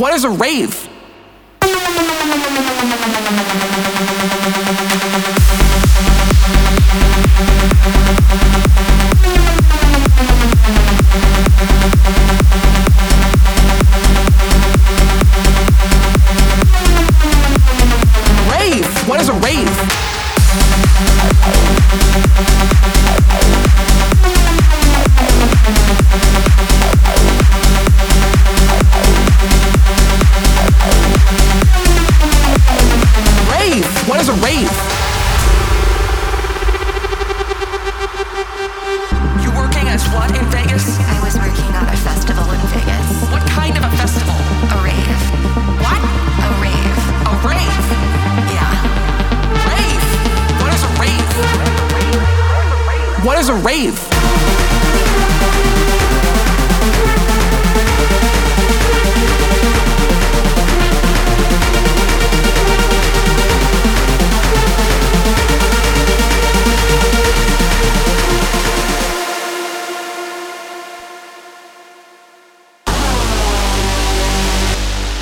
What is a rave? What is a rave?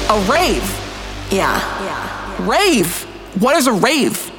A rave. Yeah. yeah. Rave. What is a need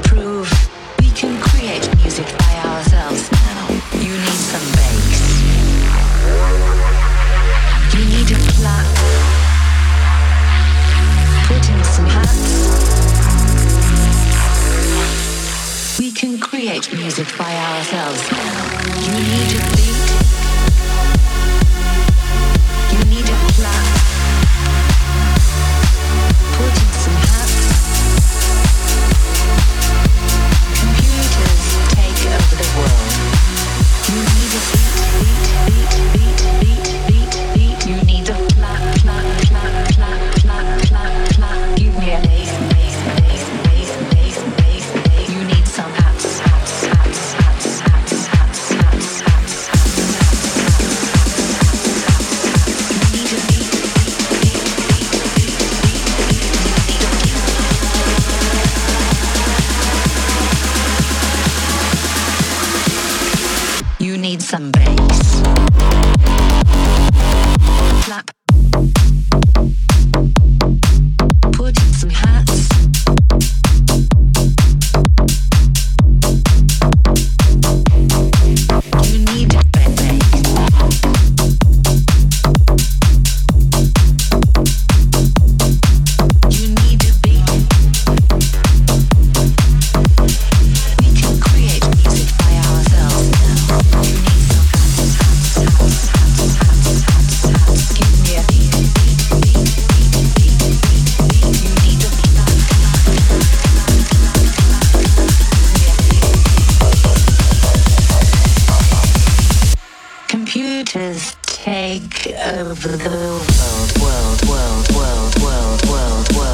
some bass. computers take over the world, world, world, world, world, world, world.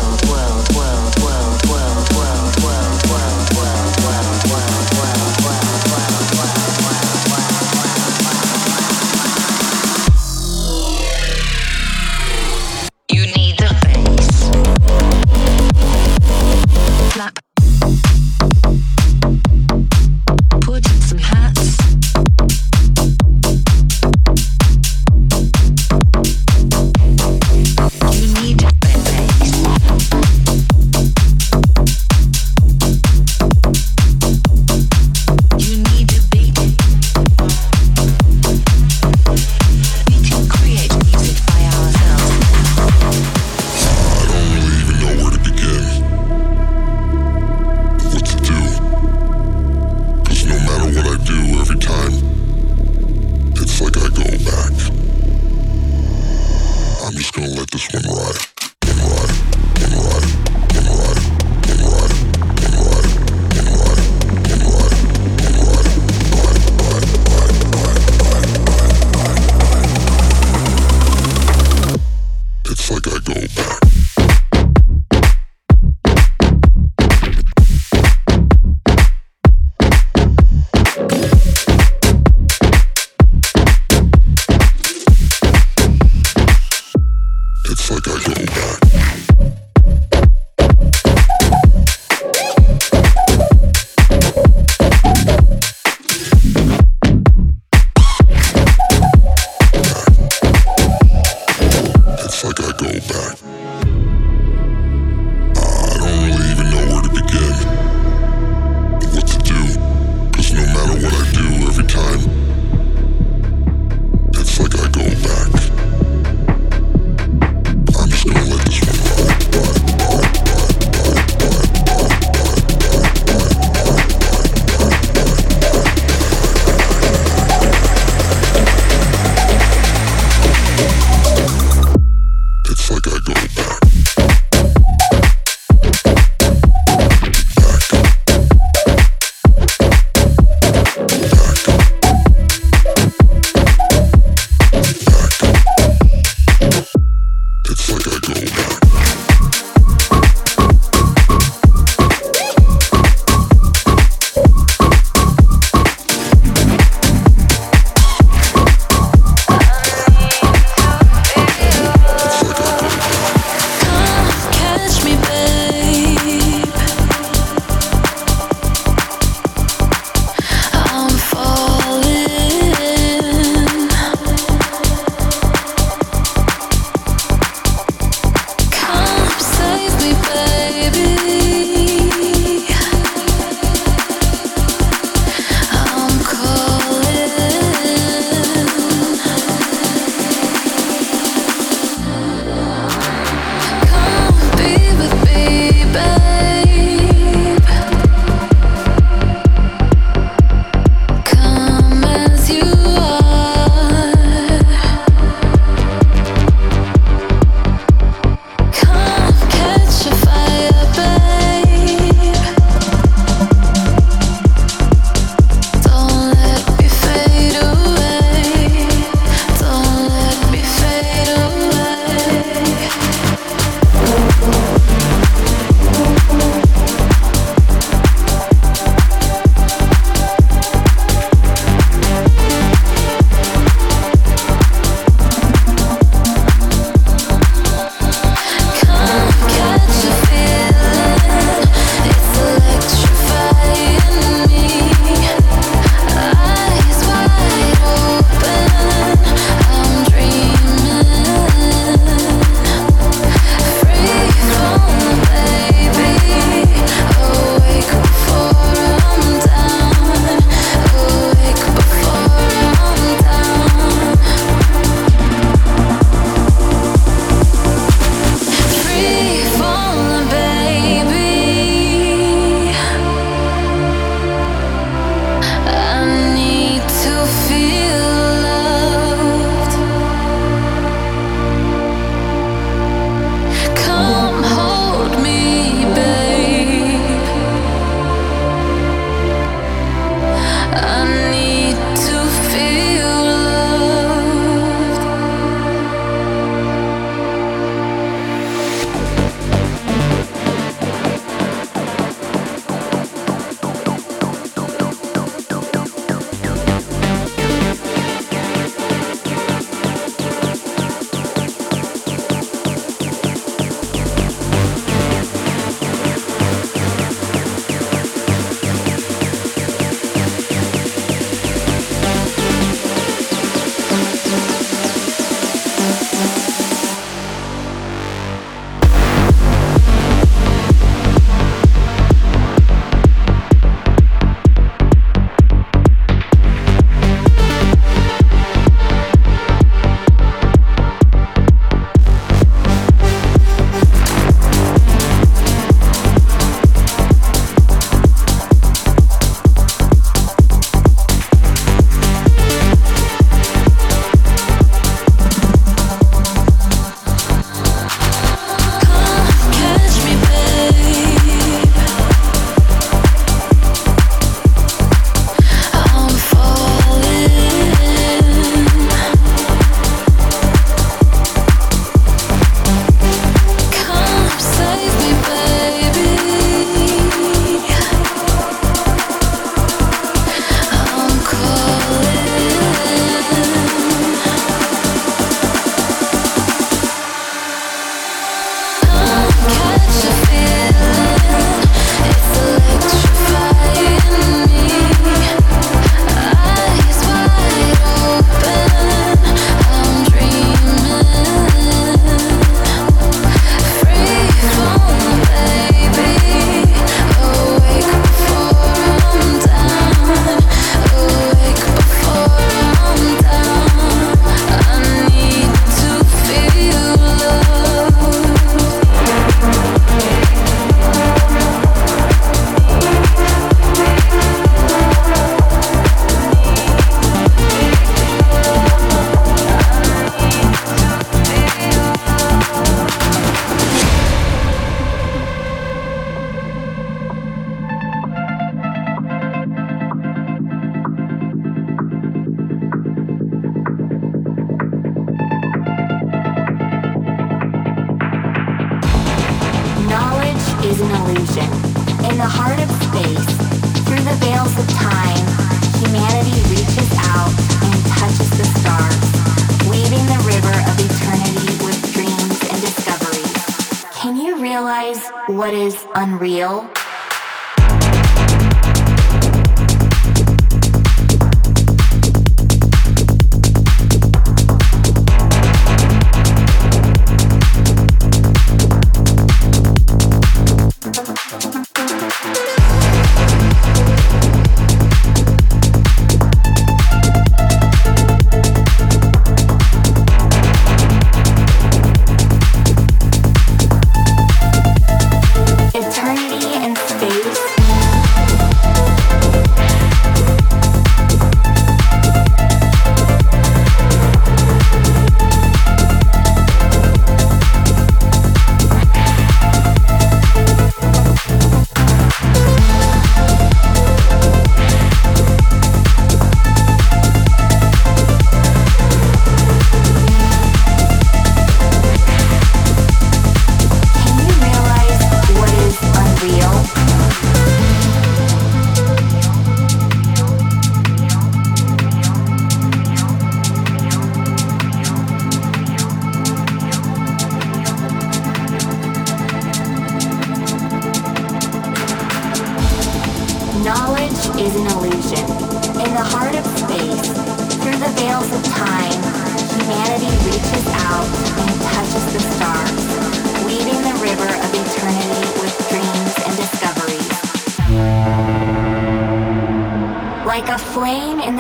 unreal?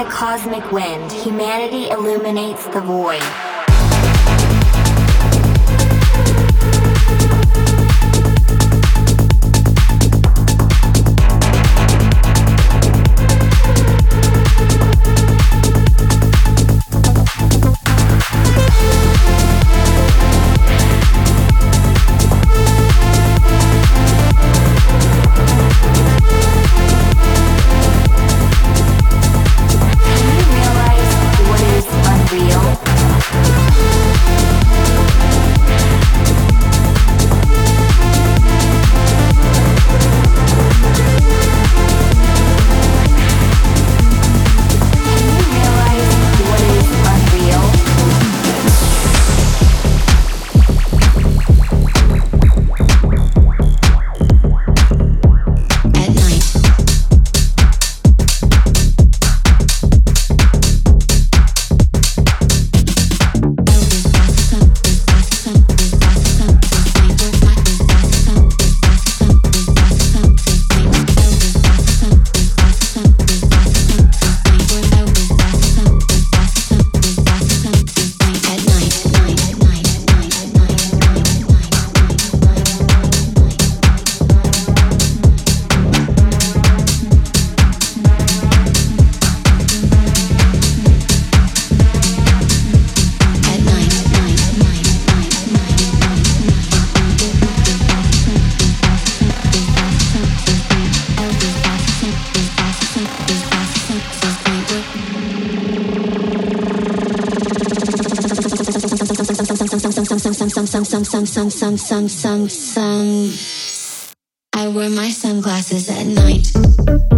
cosmic wind, humanity illuminates the void. Sun, sun, sun, sun, sun, sun, sun. I wear my sunglasses at night.